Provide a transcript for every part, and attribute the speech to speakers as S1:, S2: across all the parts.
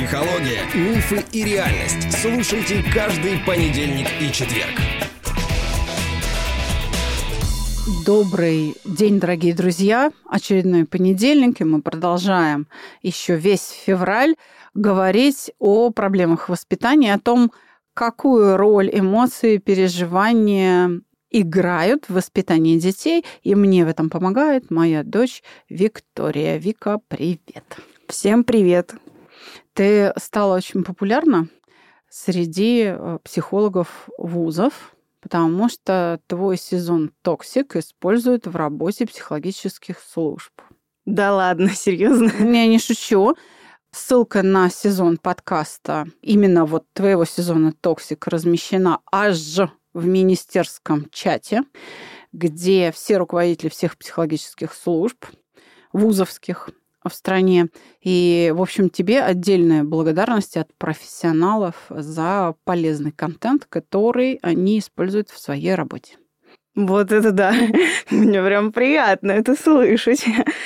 S1: Психология, мифы и реальность. Слушайте каждый понедельник и четверг.
S2: Добрый день, дорогие друзья. Очередной понедельник, и мы продолжаем еще весь февраль говорить о проблемах воспитания, о том, какую роль эмоции, переживания играют в воспитании детей, и мне в этом помогает моя дочь Виктория. Вика, привет.
S3: Всем привет.
S2: Ты стала очень популярна среди э, психологов вузов, потому что твой сезон «Токсик» используют в работе психологических служб.
S3: Да ладно, серьезно?
S2: Я не шучу. Ссылка на сезон подкаста, именно вот твоего сезона «Токсик» размещена аж в министерском чате, где все руководители всех психологических служб вузовских в стране. И, в общем, тебе отдельная благодарность от профессионалов за полезный контент, который они используют в своей работе.
S3: Вот это да. Мне прям приятно это слышать.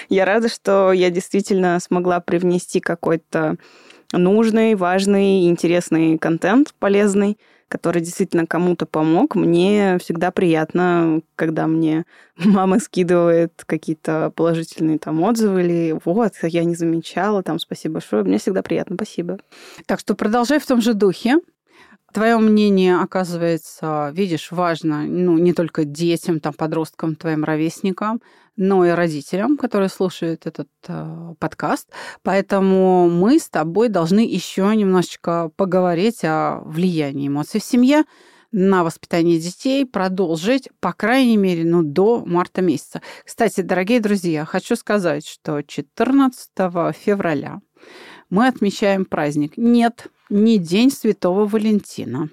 S3: Я рада, что я действительно смогла привнести какой-то нужный, важный, интересный контент, полезный который действительно кому-то помог. Мне всегда приятно, когда мне мама скидывает какие-то положительные там отзывы или вот, я не замечала, там спасибо большое. Мне всегда приятно, спасибо.
S2: Так что продолжай в том же духе. Твое мнение, оказывается, видишь, важно ну, не только детям, там, подросткам, твоим ровесникам, но и родителям, которые слушают этот э, подкаст. Поэтому мы с тобой должны еще немножечко поговорить о влиянии эмоций в семье на воспитание детей, продолжить, по крайней мере, ну, до марта месяца. Кстати, дорогие друзья, хочу сказать, что 14 февраля мы отмечаем праздник. Нет, не День Святого Валентина.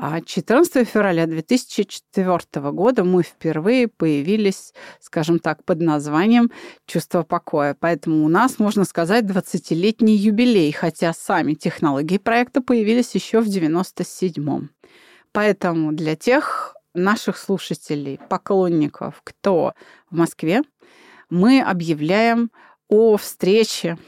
S2: А 14 февраля 2004 года мы впервые появились, скажем так, под названием «Чувство покоя». Поэтому у нас, можно сказать, 20-летний юбилей, хотя сами технологии проекта появились еще в 97-м. Поэтому для тех наших слушателей, поклонников, кто в Москве, мы объявляем о встрече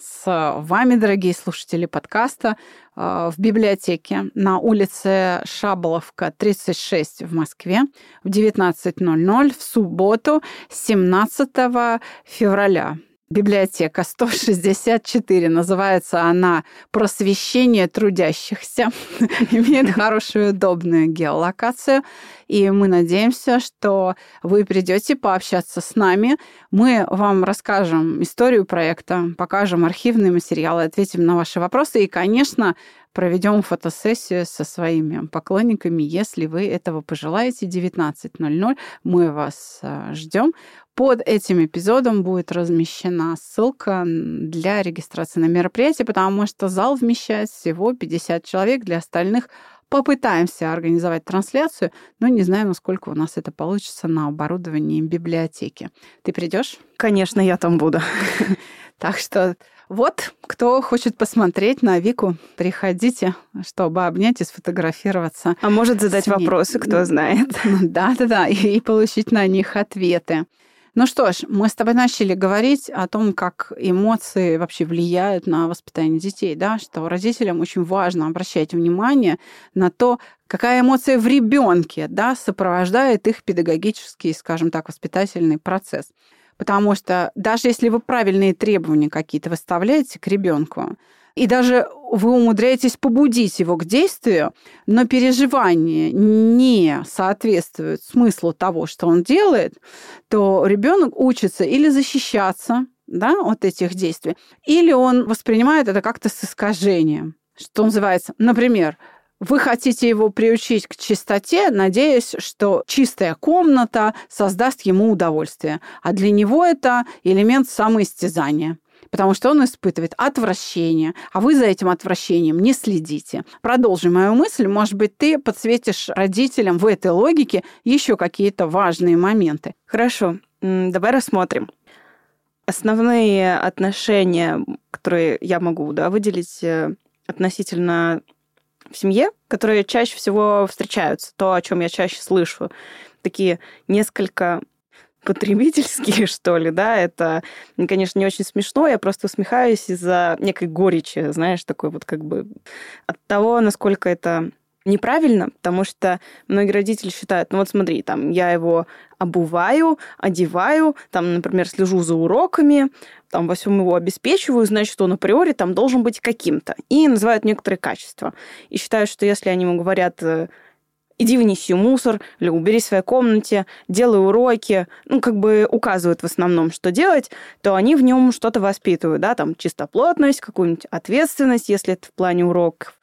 S2: с вами, дорогие слушатели подкаста, э, в библиотеке на улице Шаболовка, 36 в Москве в 19.00 в субботу 17 февраля библиотека 164. Называется она «Просвещение трудящихся». Имеет хорошую, удобную геолокацию. И мы надеемся, что вы придете пообщаться с нами. Мы вам расскажем историю проекта, покажем архивные материалы, ответим на ваши вопросы. И, конечно, проведем фотосессию со своими поклонниками, если вы этого пожелаете. 19.00 мы вас э, ждем. Под этим эпизодом будет размещена ссылка для регистрации на мероприятие, потому что зал вмещает всего 50 человек. Для остальных попытаемся организовать трансляцию, но не знаю, насколько у нас это получится на оборудовании библиотеки. Ты придешь?
S3: Конечно, я там буду.
S2: Так что вот, кто хочет посмотреть на Вику, приходите, чтобы обнять и сфотографироваться.
S3: А может задать вопросы, кто знает.
S2: Да-да-да, и получить на них ответы. Ну что ж, мы с тобой начали говорить о том, как эмоции вообще влияют на воспитание детей, да, что родителям очень важно обращать внимание на то, какая эмоция в ребенке, да, сопровождает их педагогический, скажем так, воспитательный процесс. Потому что даже если вы правильные требования какие-то выставляете к ребенку, и даже вы умудряетесь побудить его к действию, но переживания не соответствуют смыслу того, что он делает, то ребенок учится или защищаться да, от этих действий, или он воспринимает это как-то с искажением, что называется, например, вы хотите его приучить к чистоте, надеясь, что чистая комната создаст ему удовольствие. А для него это элемент самоистязания потому что он испытывает отвращение, а вы за этим отвращением не следите. Продолжим мою мысль. Может быть, ты подсветишь родителям в этой логике еще какие-то важные моменты.
S3: Хорошо, давай рассмотрим. Основные отношения, которые я могу да, выделить э, относительно в семье, которые чаще всего встречаются, то, о чем я чаще слышу, такие несколько потребительские, что ли, да, это, конечно, не очень смешно, я просто усмехаюсь из-за некой горечи, знаешь, такой вот как бы от того, насколько это неправильно, потому что многие родители считают, ну вот смотри, там, я его обуваю, одеваю, там, например, слежу за уроками, там, во всем его обеспечиваю, значит, он априори там должен быть каким-то. И называют некоторые качества. И считают, что если они ему говорят э, иди внеси мусор, или убери в своей комнате, делай уроки, ну, как бы указывают в основном, что делать, то они в нем что-то воспитывают, да, там, чистоплотность, какую-нибудь ответственность, если это в плане уроков,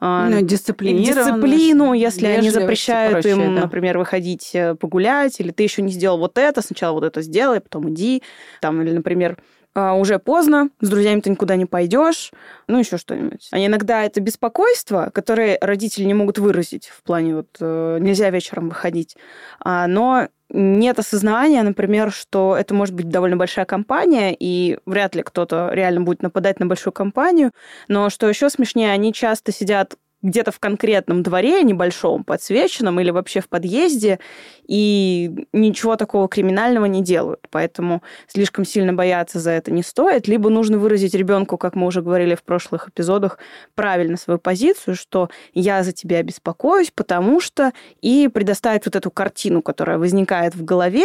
S2: а, ну,
S3: дисциплину, если они запрещают прочее, им, да. например, выходить э, погулять, или ты еще не сделал вот это, сначала вот это сделай, потом иди, там, или, например, а, уже поздно, с друзьями ты никуда не пойдешь, ну еще что-нибудь. А иногда это беспокойство, которое родители не могут выразить в плане вот э, нельзя вечером выходить, а, но нет осознания, например, что это может быть довольно большая компания, и вряд ли кто-то реально будет нападать на большую компанию. Но что еще смешнее, они часто сидят где-то в конкретном дворе небольшом, подсвеченном или вообще в подъезде, и ничего такого криминального не делают. Поэтому слишком сильно бояться за это не стоит. Либо нужно выразить ребенку, как мы уже говорили в прошлых эпизодах, правильно свою позицию, что я за тебя беспокоюсь, потому что и предоставить вот эту картину, которая возникает в голове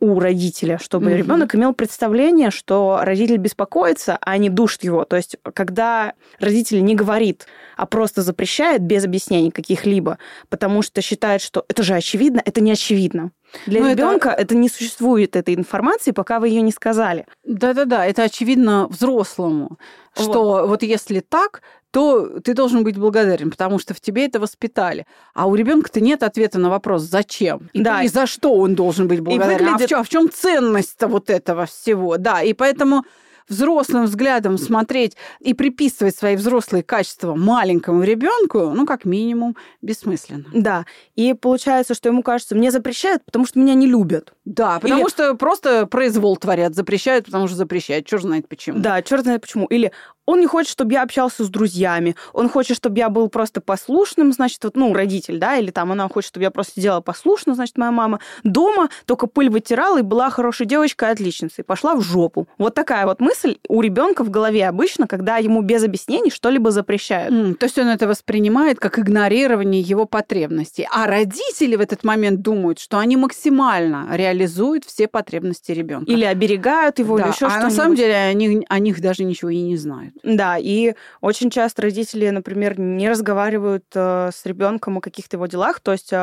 S3: у родителя, чтобы mm-hmm. ребенок имел представление, что родитель беспокоится, а не душит его. То есть, когда родитель не говорит, а просто запрещает без объяснений каких-либо, потому что считает, что это же очевидно, это не очевидно. Для Но ребенка это... это не существует этой информации, пока вы ее не сказали.
S2: Да-да-да, это очевидно взрослому, вот. что вот если так, то ты должен быть благодарен, потому что в тебе это воспитали. А у ребенка-то нет ответа на вопрос, зачем и, да. и за что он должен быть благодарен. И выглядит... А в чем, в чем ценность-то вот этого всего? Да, и поэтому взрослым взглядом смотреть и приписывать свои взрослые качества маленькому ребенку, ну, как минимум, бессмысленно.
S3: Да. И получается, что ему кажется, мне запрещают, потому что меня не любят.
S2: Да, потому Или... что просто произвол творят, запрещают, потому что запрещают. Черт знает почему.
S3: Да, черт знает почему. Или он не хочет, чтобы я общался с друзьями. Он хочет, чтобы я был просто послушным, значит, вот, ну, родитель, да, или там она хочет, чтобы я просто делала послушно, значит, моя мама. Дома только пыль вытирала и была хорошей девочкой, отличницей. Пошла в жопу. Вот такая вот мысль у ребенка в голове обычно, когда ему без объяснений что-либо запрещают.
S2: Mm, то есть он это воспринимает как игнорирование его потребностей. А родители в этот момент думают, что они максимально реализуют все потребности ребенка.
S3: Или оберегают его,
S2: да.
S3: или еще
S2: а
S3: что-нибудь.
S2: на самом деле они о них даже ничего и не знают.
S3: Да, и очень часто родители, например, не разговаривают э, с ребенком о каких-то его делах. То есть э,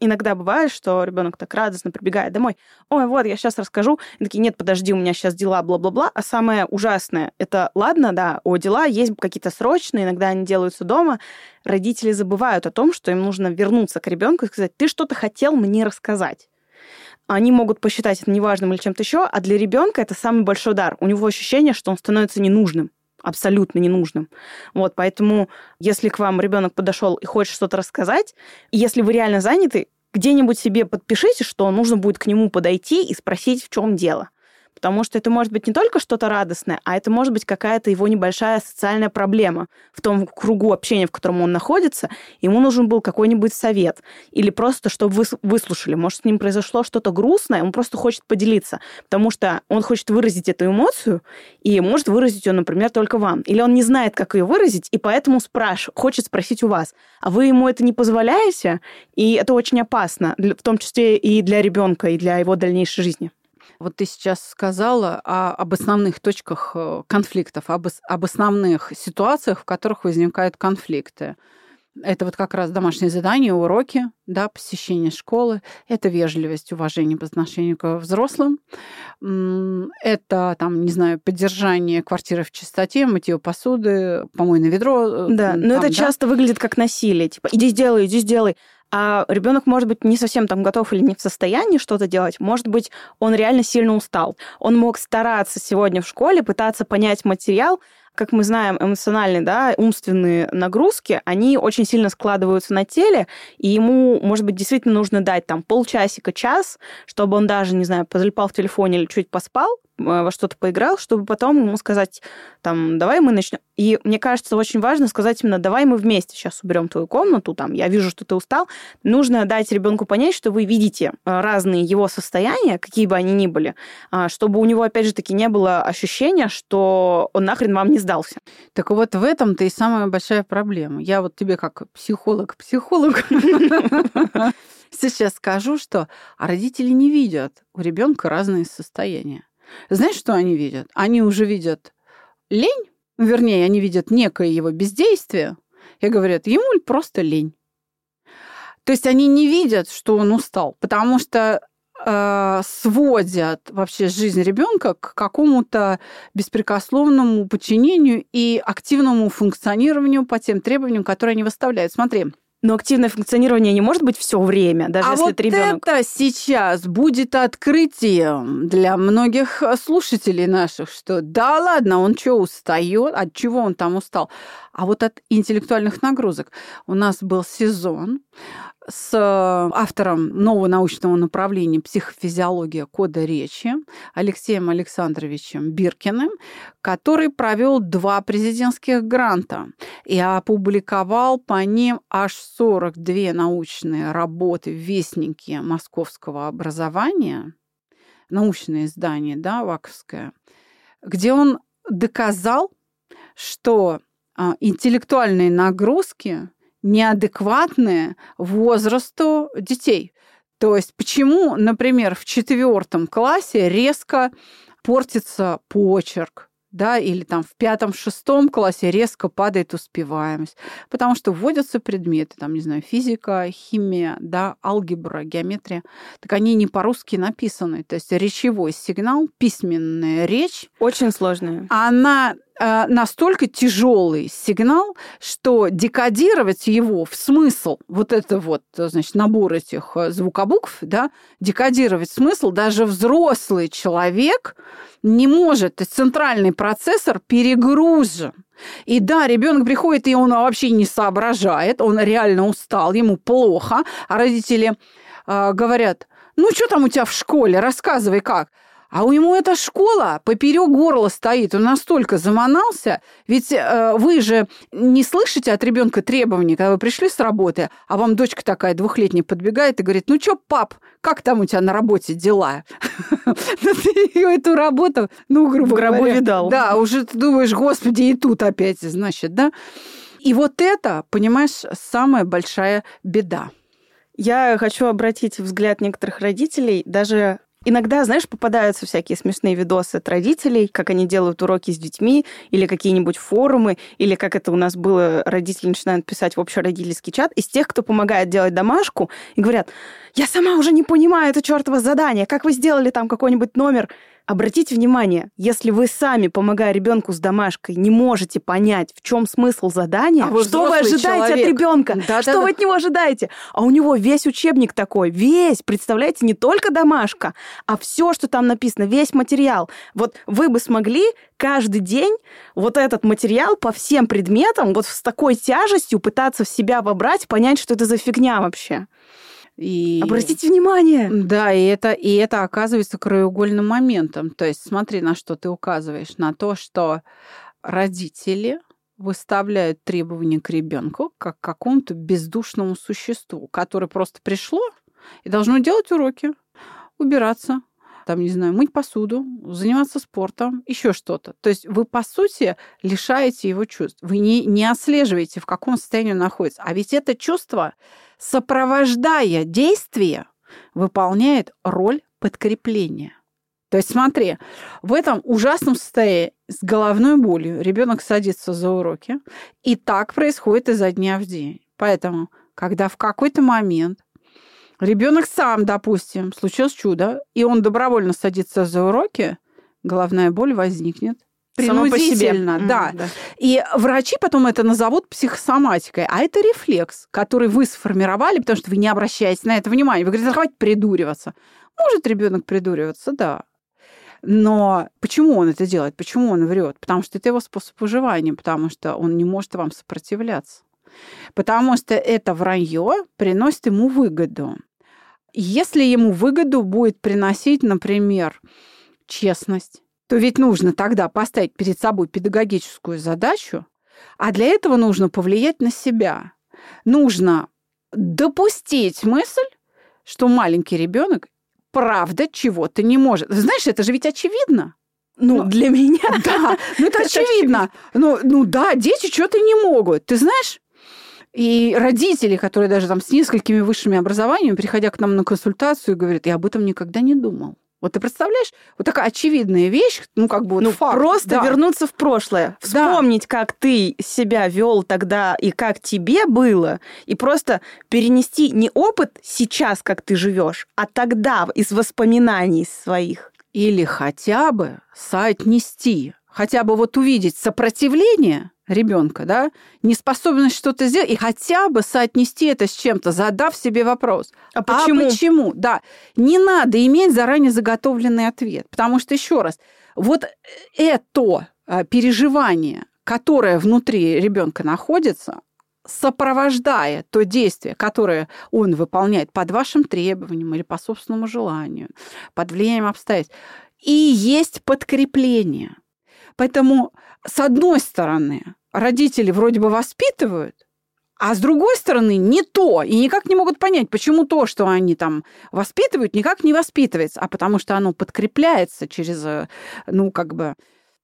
S3: иногда бывает, что ребенок так радостно прибегает домой. Ой, вот, я сейчас расскажу. И такие, нет, подожди, у меня сейчас дела, бла-бла-бла. А самое ужасное, это ладно, да, о дела есть какие-то срочные, иногда они делаются дома. Родители забывают о том, что им нужно вернуться к ребенку и сказать, ты что-то хотел мне рассказать они могут посчитать это неважным или чем-то еще, а для ребенка это самый большой удар. У него ощущение, что он становится ненужным абсолютно ненужным. Вот, поэтому, если к вам ребенок подошел и хочет что-то рассказать, если вы реально заняты, где-нибудь себе подпишите, что нужно будет к нему подойти и спросить, в чем дело. Потому что это может быть не только что-то радостное, а это может быть какая-то его небольшая социальная проблема в том кругу общения, в котором он находится. Ему нужен был какой-нибудь совет. Или просто, чтобы вы выслушали. Может, с ним произошло что-то грустное, он просто хочет поделиться. Потому что он хочет выразить эту эмоцию, и может выразить ее, например, только вам. Или он не знает, как ее выразить, и поэтому спрашивает, хочет спросить у вас. А вы ему это не позволяете, и это очень опасно, в том числе и для ребенка, и для его дальнейшей жизни.
S2: Вот ты сейчас сказала о, об основных точках э, конфликтов, об, об основных ситуациях, в которых возникают конфликты. Это вот как раз домашние задания, уроки, да, посещение школы. Это вежливость, уважение по отношению к взрослым. Это, там, не знаю, поддержание квартиры в чистоте, мытье посуды, помойное ведро.
S3: Э, да, но это да? часто выглядит как насилие. Типа, иди сделай, иди сделай а ребенок может быть не совсем там готов или не в состоянии что-то делать, может быть, он реально сильно устал. Он мог стараться сегодня в школе, пытаться понять материал, как мы знаем, эмоциональные, да, умственные нагрузки, они очень сильно складываются на теле, и ему, может быть, действительно нужно дать там полчасика, час, чтобы он даже, не знаю, позалипал в телефоне или чуть поспал, во что-то поиграл, чтобы потом ему сказать, там, давай мы начнем. И мне кажется, очень важно сказать именно, давай мы вместе сейчас уберем твою комнату, там, я вижу, что ты устал. Нужно дать ребенку понять, что вы видите э, разные его состояния, какие бы они ни были, а, чтобы у него, опять же таки, не было ощущения, что он нахрен вам не сдался.
S2: Так вот в этом-то и самая большая проблема. Я вот тебе как психолог-психолог сейчас скажу, что родители не видят у ребенка разные состояния. Знаешь, что они видят? Они уже видят лень, вернее, они видят некое его бездействие, и говорят, ему просто лень. То есть они не видят, что он устал, потому что э, сводят вообще жизнь ребенка к какому-то беспрекословному подчинению и активному функционированию по тем требованиям, которые они выставляют. Смотри,
S3: но активное функционирование не может быть все время, даже
S2: а
S3: если
S2: вот
S3: это ребенок.
S2: это сейчас будет открытием для многих слушателей наших, что да ладно, он что устает, от чего он там устал, а вот от интеллектуальных нагрузок. У нас был сезон, с э, автором нового научного направления психофизиология кода речи Алексеем Александровичем Биркиным, который провел два президентских гранта и опубликовал по ним аж 42 научные работы в Вестнике московского образования, научное издание, да, ВАКовское, где он доказал, что а, интеллектуальные нагрузки неадекватные возрасту детей. То есть почему, например, в четвертом классе резко портится почерк, да, или там в пятом-шестом классе резко падает успеваемость, потому что вводятся предметы, там, не знаю, физика, химия, да, алгебра, геометрия, так они не по-русски написаны, то есть речевой сигнал, письменная речь.
S3: Очень сложная.
S2: Она настолько тяжелый сигнал, что декодировать его в смысл, вот это вот, значит, набор этих э, звукобукв, да, декодировать смысл даже взрослый человек не может. То есть центральный процессор перегружен. И да, ребенок приходит, и он вообще не соображает, он реально устал, ему плохо, а родители э, говорят, ну что там у тебя в школе, рассказывай как. А у него эта школа поперек горла стоит. Он настолько заманался. Ведь э, вы же не слышите от ребенка требований, когда вы пришли с работы, а вам дочка такая двухлетняя подбегает и говорит, ну что, пап, как там у тебя на работе дела? Ну, ты эту работу, ну, грубо
S3: гробу видал.
S2: Да, уже ты думаешь, господи, и тут опять, значит, да? И вот это, понимаешь, самая большая беда.
S3: Я хочу обратить взгляд некоторых родителей, даже Иногда, знаешь, попадаются всякие смешные видосы от родителей, как они делают уроки с детьми, или какие-нибудь форумы, или как это у нас было, родители начинают писать в общеродительский чат, из тех, кто помогает делать домашку, и говорят, я сама уже не понимаю это чертово задание, как вы сделали там какой-нибудь номер, Обратите внимание, если вы сами, помогая ребенку с домашкой, не можете понять, в чем смысл задания, а что вы ожидаете человек. от ребенка, да, что да, вы да. от него ожидаете, а у него весь учебник такой, весь, представляете, не только домашка, а все, что там написано, весь материал. Вот вы бы смогли каждый день вот этот материал по всем предметам вот с такой тяжестью пытаться в себя вобрать, понять, что это за фигня вообще. И... Обратите внимание!
S2: Да, и это, и это оказывается краеугольным моментом. То есть смотри, на что ты указываешь. На то, что родители выставляют требования к ребенку как к какому-то бездушному существу, которое просто пришло и должно делать уроки, убираться, там, не знаю, мыть посуду, заниматься спортом, еще что-то. То есть вы, по сути, лишаете его чувств. Вы не, не отслеживаете, в каком состоянии он находится. А ведь это чувство, сопровождая действие, выполняет роль подкрепления. То есть смотри, в этом ужасном состоянии с головной болью ребенок садится за уроки, и так происходит изо дня в день. Поэтому, когда в какой-то момент ребенок сам, допустим, случилось чудо, и он добровольно садится за уроки, головная боль возникнет принудительно, да. Mm, да. И врачи потом это назовут психосоматикой, а это рефлекс, который вы сформировали, потому что вы не обращаете на это внимания. Вы говорите, хватит придуриваться. Может ребенок придуриваться, да. Но почему он это делает? Почему он врет? Потому что это его способ выживания, потому что он не может вам сопротивляться. Потому что это вранье приносит ему выгоду. Если ему выгоду будет приносить, например, честность, то ведь нужно тогда поставить перед собой педагогическую задачу, а для этого нужно повлиять на себя. Нужно допустить мысль, что маленький ребенок правда чего-то не может. Знаешь, это же ведь очевидно.
S3: Ну, ну для меня.
S2: Да, ну это, это очевидно. Ну, ну да, дети что-то не могут. Ты знаешь, и родители, которые даже там с несколькими высшими образованиями, приходя к нам на консультацию, говорят, я об этом никогда не думал. Вот ты представляешь, вот такая очевидная вещь, ну как бы вот
S3: ну,
S2: факт.
S3: Просто да. вернуться в прошлое, вспомнить, да. как ты себя вел тогда и как тебе было, и просто перенести не опыт сейчас, как ты живешь, а тогда из воспоминаний своих.
S2: Или хотя бы соотнести, хотя бы вот увидеть сопротивление ребенка, да, неспособность что-то сделать, и хотя бы соотнести это с чем-то, задав себе вопрос.
S3: А почему?
S2: А почему? Да. Не надо иметь заранее заготовленный ответ. Потому что, еще раз, вот это а, переживание, которое внутри ребенка находится, сопровождая то действие, которое он выполняет под вашим требованием или по собственному желанию, под влиянием обстоятельств, и есть подкрепление – Поэтому, с одной стороны, родители вроде бы воспитывают, а с другой стороны, не то. И никак не могут понять, почему то, что они там воспитывают, никак не воспитывается, а потому что оно подкрепляется через, э, ну, как бы,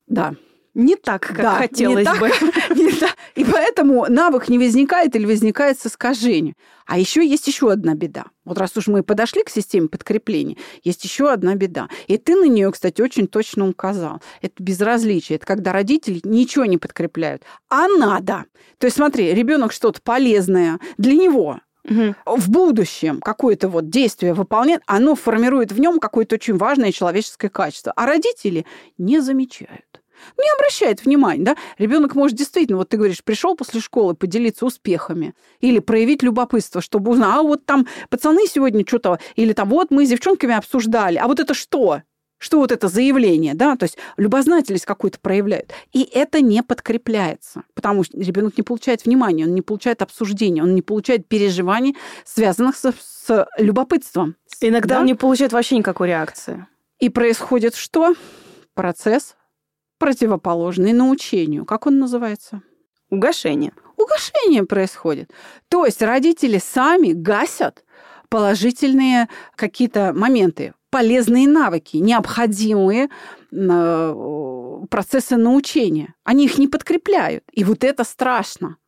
S2: да,
S3: не так, как да, хотелось
S2: не
S3: бы.
S2: Так, не так. И поэтому навык не возникает или возникает с искажением. А еще есть еще одна беда. Вот раз уж мы подошли к системе подкрепления, есть еще одна беда. И ты на нее, кстати, очень точно указал. Это безразличие. Это когда родители ничего не подкрепляют. А надо. То есть смотри, ребенок что-то полезное для него угу. в будущем какое-то вот действие выполняет, оно формирует в нем какое-то очень важное человеческое качество. А родители не замечают не обращает внимания, да? Ребенок может действительно, вот ты говоришь, пришел после школы поделиться успехами или проявить любопытство, чтобы узнать, а вот там пацаны сегодня что-то, или там вот мы с девчонками обсуждали, а вот это что? Что вот это заявление, да, то есть любознательность какую-то проявляют. И это не подкрепляется, потому что ребенок не получает внимания, он не получает обсуждения, он не получает переживаний, связанных с, с любопытством.
S3: Иногда да? он не получает вообще никакой реакции.
S2: И происходит что? Процесс противоположный научению. Как он называется?
S3: Угошение.
S2: Угошение происходит. То есть родители сами гасят положительные какие-то моменты, полезные навыки, необходимые э, процессы научения. Они их не подкрепляют. И вот это страшно.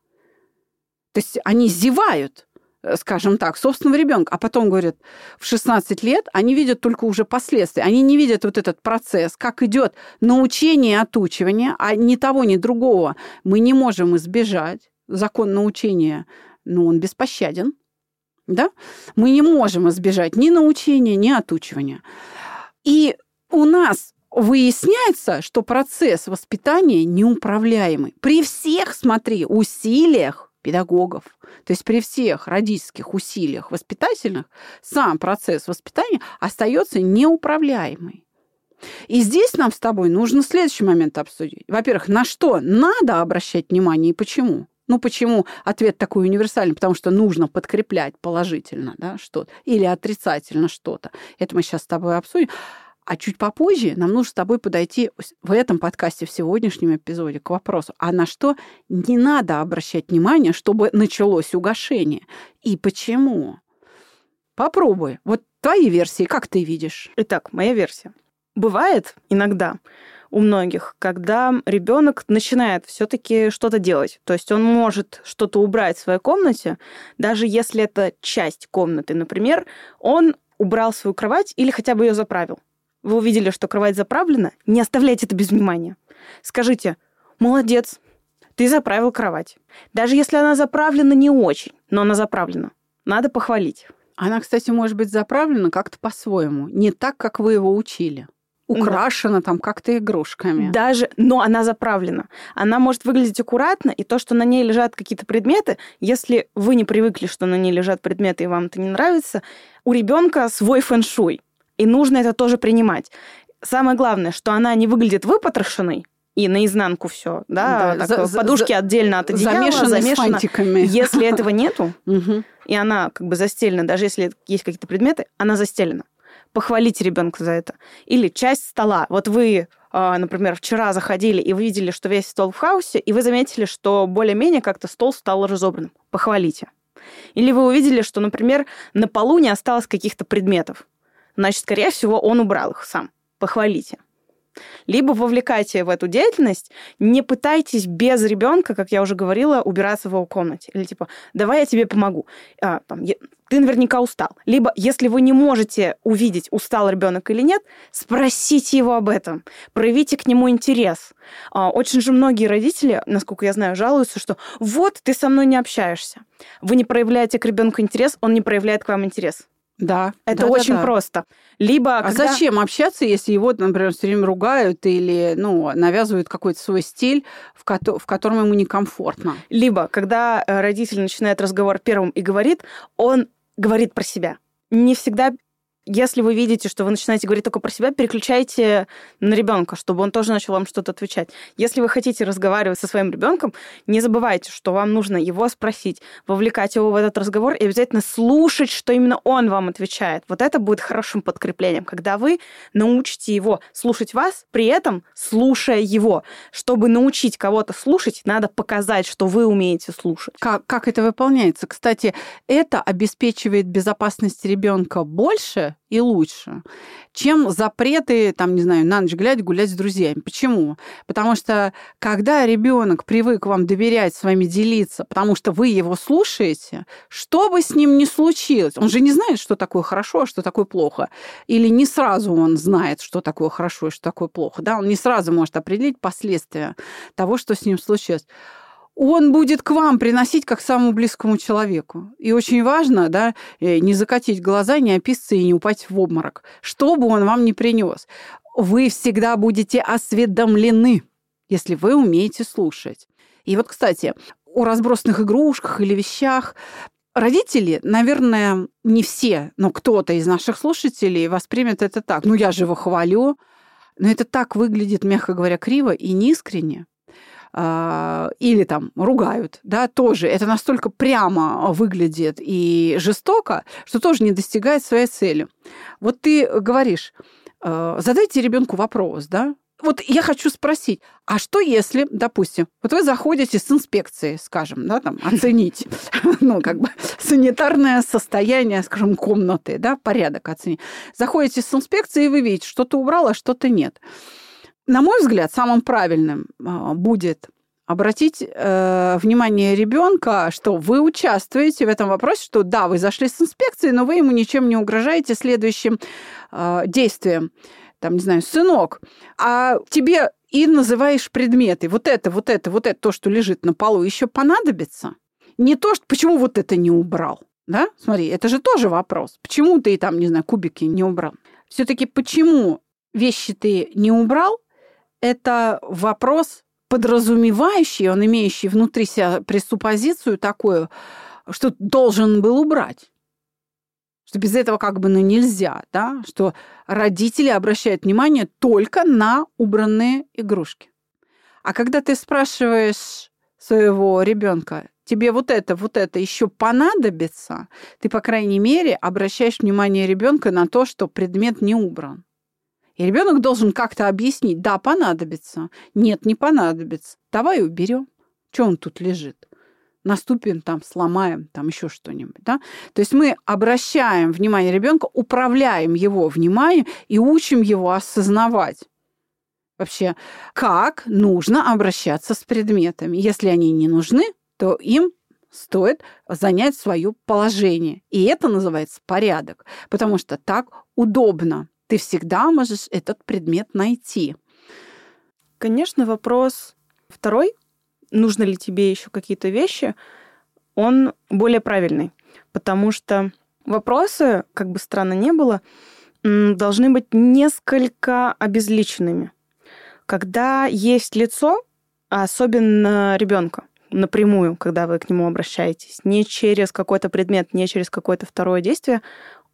S2: То есть они зевают скажем так, собственного ребенка, а потом, говорят, в 16 лет они видят только уже последствия. Они не видят вот этот процесс, как идет научение и отучивание, а ни того, ни другого мы не можем избежать. Закон научения, ну, он беспощаден, да? Мы не можем избежать ни научения, ни отучивания. И у нас выясняется, что процесс воспитания неуправляемый. При всех, смотри, усилиях педагогов. То есть при всех родительских усилиях воспитательных сам процесс воспитания остается неуправляемый. И здесь нам с тобой нужно следующий момент обсудить. Во-первых, на что надо обращать внимание и почему? Ну, почему ответ такой универсальный? Потому что нужно подкреплять положительно да, что-то или отрицательно что-то. Это мы сейчас с тобой обсудим. А чуть попозже нам нужно с тобой подойти в этом подкасте, в сегодняшнем эпизоде к вопросу, а на что не надо обращать внимание, чтобы началось угошение? И почему? Попробуй. Вот твои версии, как ты видишь?
S3: Итак, моя версия. Бывает иногда у многих, когда ребенок начинает все-таки что-то делать. То есть он может что-то убрать в своей комнате, даже если это часть комнаты. Например, он убрал свою кровать или хотя бы ее заправил вы увидели, что кровать заправлена, не оставляйте это без внимания. Скажите, молодец, ты заправил кровать. Даже если она заправлена не очень, но она заправлена. Надо похвалить.
S2: Она, кстати, может быть заправлена как-то по-своему. Не так, как вы его учили. Украшена да. там как-то игрушками.
S3: Даже, но она заправлена. Она может выглядеть аккуратно, и то, что на ней лежат какие-то предметы, если вы не привыкли, что на ней лежат предметы, и вам это не нравится, у ребенка свой фэн-шуй. И нужно это тоже принимать. Самое главное, что она не выглядит выпотрошенной, и наизнанку все, да, да так, за, подушки за, отдельно от одеяла,
S2: замешаны, замешаны. с фантиками.
S3: Если этого нету, и она как бы застелена, даже если есть какие-то предметы, она застелена. Похвалите ребенка за это. Или часть стола. Вот вы а, например, вчера заходили и вы видели, что весь стол в хаосе, и вы заметили, что более-менее как-то стол стал разобранным. Похвалите. Или вы увидели, что, например, на полу не осталось каких-то предметов. Значит, скорее всего, он убрал их сам. Похвалите. Либо вовлекайте в эту деятельность, не пытайтесь без ребенка, как я уже говорила, убираться в его комнате. Или типа, давай я тебе помогу. А, там, я, ты наверняка устал. Либо, если вы не можете увидеть, устал ребенок или нет, спросите его об этом, проявите к нему интерес. А, очень же многие родители, насколько я знаю, жалуются, что вот ты со мной не общаешься. Вы не проявляете к ребенку интерес, он не проявляет к вам интерес.
S2: Да.
S3: Это
S2: да,
S3: очень
S2: да, да.
S3: просто. Либо
S2: А
S3: когда...
S2: зачем общаться, если его, например, все время ругают или ну, навязывают какой-то свой стиль, в, ко- в котором ему некомфортно?
S3: Либо когда э, родитель начинает разговор первым и говорит, он говорит про себя. Не всегда если вы видите, что вы начинаете говорить только про себя, переключайте на ребенка, чтобы он тоже начал вам что-то отвечать. Если вы хотите разговаривать со своим ребенком, не забывайте, что вам нужно его спросить, вовлекать его в этот разговор и обязательно слушать, что именно он вам отвечает. Вот это будет хорошим подкреплением, когда вы научите его слушать вас, при этом слушая его. Чтобы научить кого-то слушать, надо показать, что вы умеете слушать.
S2: Как, как это выполняется? Кстати, это обеспечивает безопасность ребенка больше, и лучше, чем запреты, там, не знаю, на ночь глядя гулять с друзьями. Почему? Потому что когда ребенок привык вам доверять, с вами делиться, потому что вы его слушаете, что бы с ним ни случилось, он же не знает, что такое хорошо, а что такое плохо. Или не сразу он знает, что такое хорошо и что такое плохо. Да? Он не сразу может определить последствия того, что с ним случилось он будет к вам приносить как самому близкому человеку. И очень важно, да, э, не закатить глаза, не описаться и не упасть в обморок. Что бы он вам ни принес, вы всегда будете осведомлены, если вы умеете слушать. И вот, кстати, о разбросанных игрушках или вещах Родители, наверное, не все, но кто-то из наших слушателей воспримет это так. Ну, я же его хвалю. Но это так выглядит, мягко говоря, криво и неискренне. А, или там ругают, да, тоже. Это настолько прямо выглядит и жестоко, что тоже не достигает своей цели. Вот ты говоришь, а, задайте ребенку вопрос, да, вот я хочу спросить, а что если, допустим, вот вы заходите с инспекцией, скажем, да, там, оценить, ну, как бы, санитарное состояние, скажем, комнаты, да, порядок оценить. Заходите с инспекцией, и вы видите, что-то убрал, а что-то нет на мой взгляд, самым правильным а, будет обратить э, внимание ребенка, что вы участвуете в этом вопросе, что да, вы зашли с инспекцией, но вы ему ничем не угрожаете следующим э, действием. Там, не знаю, сынок, а тебе и называешь предметы. Вот это, вот это, вот это, то, что лежит на полу, еще понадобится. Не то, что почему вот это не убрал. Да? Смотри, это же тоже вопрос. Почему ты там, не знаю, кубики не убрал? Все-таки почему вещи ты не убрал, это вопрос подразумевающий, он имеющий внутри себя пресуппозицию такую, что должен был убрать. Что без этого как бы ну, нельзя, да? Что родители обращают внимание только на убранные игрушки. А когда ты спрашиваешь своего ребенка, тебе вот это, вот это еще понадобится, ты, по крайней мере, обращаешь внимание ребенка на то, что предмет не убран. И ребенок должен как-то объяснить, да, понадобится, нет, не понадобится. Давай уберем. Что он тут лежит? Наступим там, сломаем, там еще что-нибудь. Да? То есть мы обращаем внимание ребенка, управляем его вниманием и учим его осознавать вообще, как нужно обращаться с предметами. Если они не нужны, то им стоит занять свое положение. И это называется порядок, потому что так удобно ты всегда можешь этот предмет найти.
S3: Конечно, вопрос второй, нужно ли тебе еще какие-то вещи, он более правильный, потому что вопросы, как бы странно не было, должны быть несколько обезличенными. Когда есть лицо, а особенно ребенка, напрямую, когда вы к нему обращаетесь, не через какой-то предмет, не через какое-то второе действие,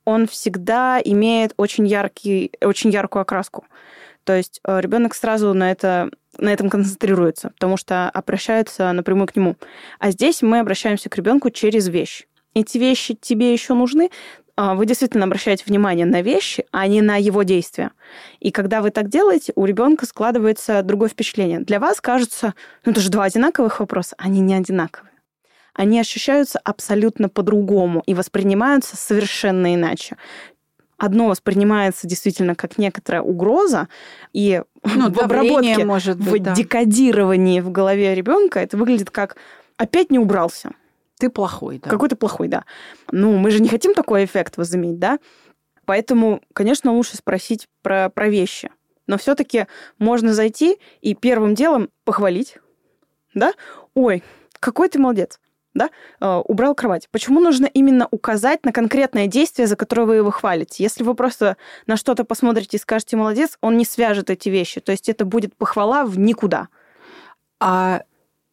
S3: он всегда имеет очень, яркий, очень яркую окраску. То есть э, ребенок сразу на, это, на этом концентрируется, потому что обращается напрямую к нему. А здесь мы обращаемся к ребенку через вещь. Эти вещи тебе еще нужны, а, вы действительно обращаете внимание на вещи, а не на его действия. И когда вы так делаете, у ребенка складывается другое впечатление. Для вас кажется, ну это же два одинаковых вопроса, они не одинаковые. Они ощущаются абсолютно по-другому и воспринимаются совершенно иначе одно воспринимается действительно как некоторая угроза, и ну, в обработке, может быть, в да. декодировании в голове ребенка это выглядит как опять не убрался.
S2: Ты плохой, да.
S3: Какой ты плохой, да. Ну, мы же не хотим такой эффект возыметь, да? Поэтому, конечно, лучше спросить про, про вещи. Но все-таки можно зайти и первым делом похвалить, да? Ой, какой ты молодец, да? Э, убрал кровать. Почему нужно именно указать на конкретное действие, за которое вы его хвалите? Если вы просто на что-то посмотрите и скажете молодец, он не свяжет эти вещи. То есть это будет похвала в никуда.
S2: А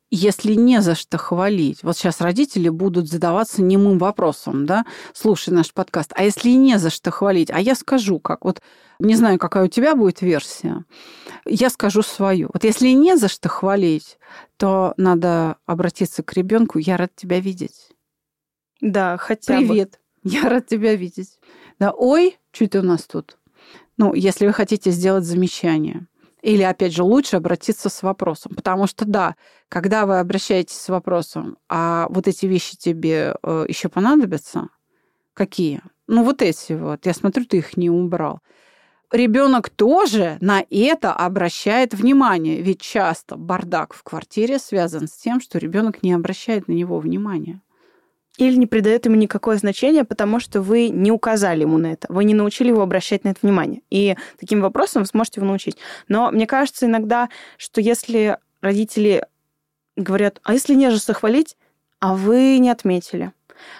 S2: если не за что хвалить, вот сейчас родители будут задаваться немым вопросом, да, слушай наш подкаст, а если не за что хвалить, а я скажу как, вот не знаю, какая у тебя будет версия, я скажу свою. Вот если не за что хвалить, то надо обратиться к ребенку, я рад тебя видеть.
S3: Да, хотя
S2: Привет, бы. я рад тебя видеть. Да, ой, ты у нас тут? Ну, если вы хотите сделать замечание. Или, опять же, лучше обратиться с вопросом. Потому что, да, когда вы обращаетесь с вопросом, а вот эти вещи тебе э, еще понадобятся, какие? Ну, вот эти вот. Я смотрю, ты их не убрал. Ребенок тоже на это обращает внимание, ведь часто бардак в квартире связан с тем, что ребенок не обращает на него внимания
S3: или не придает ему никакое значение, потому что вы не указали ему на это, вы не научили его обращать на это внимание. И таким вопросом вы сможете его научить. Но мне кажется иногда, что если родители говорят, а если нежиться хвалить, а вы не отметили.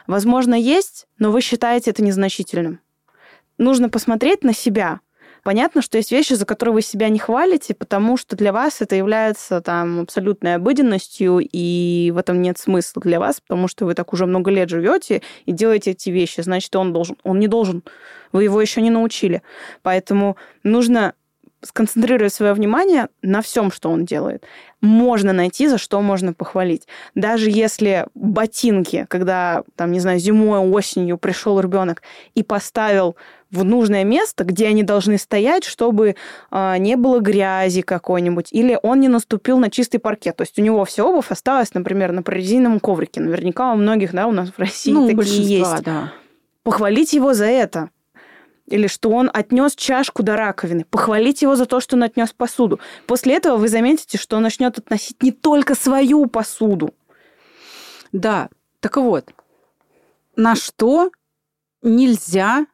S3: Возможно, есть, но вы считаете это незначительным. Нужно посмотреть на себя, Понятно, что есть вещи, за которые вы себя не хвалите, потому что для вас это является там абсолютной обыденностью, и в этом нет смысла для вас, потому что вы так уже много лет живете и делаете эти вещи. Значит, он должен, он не должен. Вы его еще не научили. Поэтому нужно сконцентрировать свое внимание на всем, что он делает. Можно найти, за что можно похвалить. Даже если ботинки, когда, там, не знаю, зимой, осенью пришел ребенок и поставил в нужное место, где они должны стоять, чтобы э, не было грязи какой-нибудь, или он не наступил на чистый паркет. То есть у него вся обувь осталась, например, на прорезиновом коврике. Наверняка у многих, да, у нас в России ну, такие есть. Да. Похвалить его за это или что он отнес чашку до раковины. Похвалить его за то, что он отнес посуду. После этого вы заметите, что он начнет относить не только свою посуду.
S2: Да, так вот, на что нельзя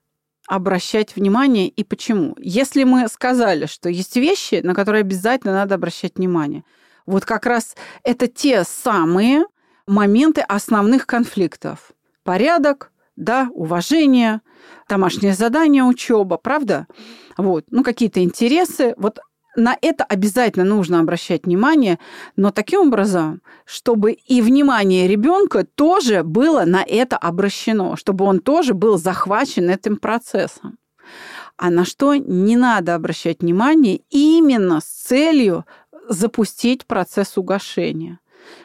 S2: обращать внимание и почему? Если мы сказали, что есть вещи, на которые обязательно надо обращать внимание, вот как раз это те самые моменты основных конфликтов. Порядок, да, уважение, домашнее задание, учеба, правда? Вот, ну, какие-то интересы. Вот на это обязательно нужно обращать внимание, но таким образом, чтобы и внимание ребенка тоже было на это обращено, чтобы он тоже был захвачен этим процессом. А на что не надо обращать внимание именно с целью запустить процесс угошения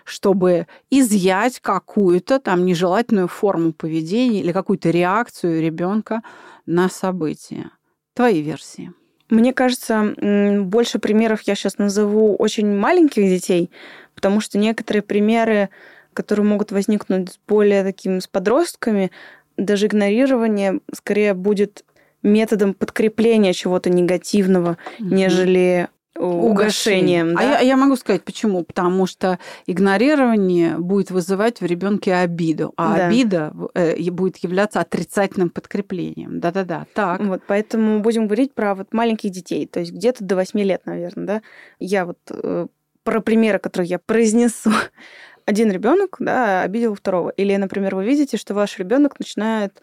S2: чтобы изъять какую-то там нежелательную форму поведения или какую-то реакцию ребенка на события. Твои версии.
S3: Мне кажется, больше примеров я сейчас назову очень маленьких детей, потому что некоторые примеры, которые могут возникнуть с более таким с подростками, даже игнорирование скорее будет методом подкрепления чего-то негативного, mm-hmm. нежели угошением.
S2: Да? А я, я могу сказать, почему? Потому что игнорирование будет вызывать в ребенке обиду, а да. обида э, будет являться отрицательным подкреплением. Да-да-да. Так.
S3: Вот, поэтому будем говорить про вот маленьких детей, то есть где-то до 8 лет, наверное, да. Я вот э, про примеры, которые я произнесу. Один ребенок, да, обидел второго. Или, например, вы видите, что ваш ребенок начинает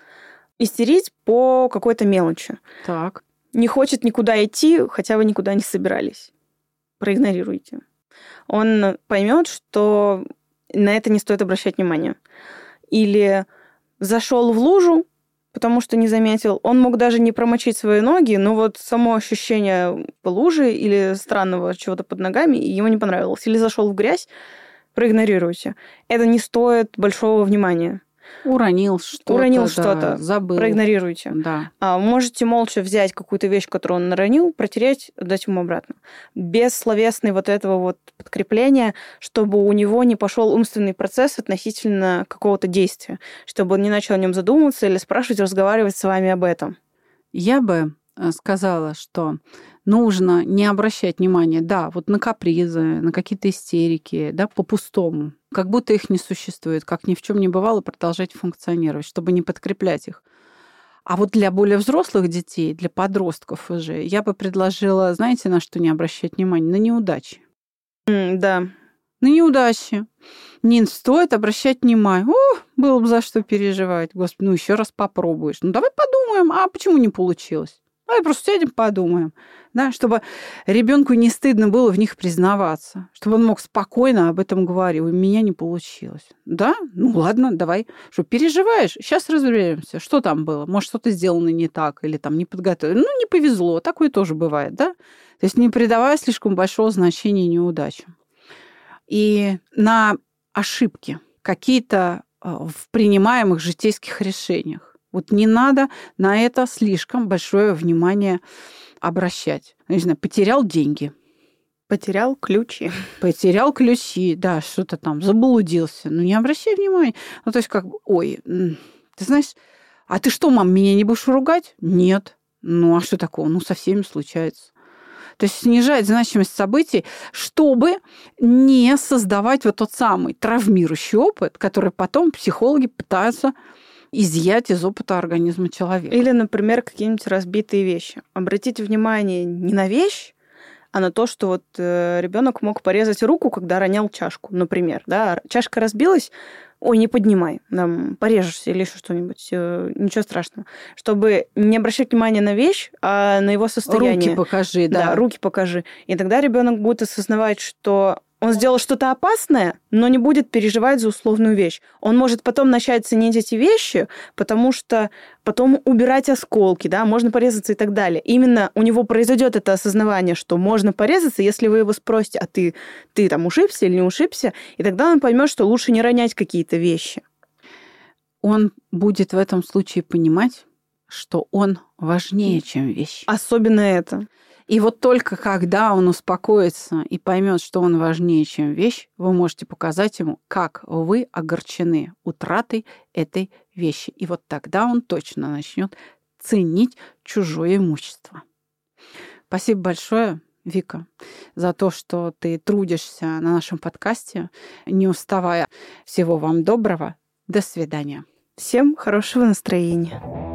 S3: истерить по какой-то мелочи.
S2: Так
S3: не хочет никуда идти, хотя вы никуда не собирались. Проигнорируйте. Он поймет, что на это не стоит обращать внимание. Или зашел в лужу, потому что не заметил. Он мог даже не промочить свои ноги, но вот само ощущение лужи или странного чего-то под ногами ему не понравилось. Или зашел в грязь, проигнорируйте. Это не стоит большого внимания.
S2: Уронил что-то.
S3: Уронил
S2: да,
S3: что-то.
S2: Забыл.
S3: Проигнорируйте.
S2: Да.
S3: А, можете молча взять какую-то вещь, которую он наронил, протереть, дать ему обратно. Без словесной вот этого вот подкрепления, чтобы у него не пошел умственный процесс относительно какого-то действия, чтобы он не начал о нем задумываться или спрашивать, разговаривать с вами об этом.
S2: Я бы э, сказала, что нужно не обращать внимания, да, вот на капризы, на какие-то истерики, да, по-пустому, как будто их не существует, как ни в чем не бывало, продолжать функционировать, чтобы не подкреплять их. А вот для более взрослых детей, для подростков уже, я бы предложила, знаете, на что не обращать внимания? На неудачи.
S3: М, да.
S2: На неудачи. Не стоит обращать внимание. О, было бы за что переживать. Господи, ну еще раз попробуешь. Ну давай подумаем, а почему не получилось? Давай просто сядем, подумаем. Да, чтобы ребенку не стыдно было в них признаваться, чтобы он мог спокойно об этом говорить. У меня не получилось. Да? Ну ладно, давай. Что, переживаешь? Сейчас разберемся. Что там было? Может, что-то сделано не так или там не подготовлено. Ну, не повезло. Такое тоже бывает, да? То есть не придавая слишком большого значения неудачам. И на ошибки какие-то э, в принимаемых житейских решениях. Вот не надо на это слишком большое внимание обращать. Не знаю, потерял деньги,
S3: Потерял ключи.
S2: потерял ключи, да, что-то там, заблудился. Ну, не обращай внимания. Ну, то есть как бы, ой, ты знаешь, а ты что, мам, меня не будешь ругать? Нет. Ну, а что такого? Ну, со всеми случается. То есть снижать значимость событий, чтобы не создавать вот тот самый травмирующий опыт, который потом психологи пытаются изъять из опыта организма человека.
S3: Или, например, какие-нибудь разбитые вещи. Обратите внимание не на вещь, а на то, что вот ребенок мог порезать руку, когда ронял чашку, например. Да? Чашка разбилась, ой, не поднимай, там, порежешься или еще что-нибудь, э, ничего страшного. Чтобы не обращать внимания на вещь, а на его состояние.
S2: Руки покажи, да.
S3: Да, руки покажи. И тогда ребенок будет осознавать, что он сделал что-то опасное, но не будет переживать за условную вещь. Он может потом начать ценить эти вещи, потому что потом убирать осколки, да, можно порезаться и так далее. Именно у него произойдет это осознавание, что можно порезаться, если вы его спросите, а ты, ты там ушибся или не ушибся, и тогда он поймет, что лучше не ронять какие-то вещи.
S2: Он будет в этом случае понимать, что он важнее, чем вещь.
S3: Особенно это.
S2: И вот только когда он успокоится и поймет, что он важнее, чем вещь, вы можете показать ему, как вы огорчены утратой этой вещи. И вот тогда он точно начнет ценить чужое имущество. Спасибо большое, Вика, за то, что ты трудишься на нашем подкасте, не уставая. Всего вам доброго. До свидания.
S3: Всем хорошего настроения.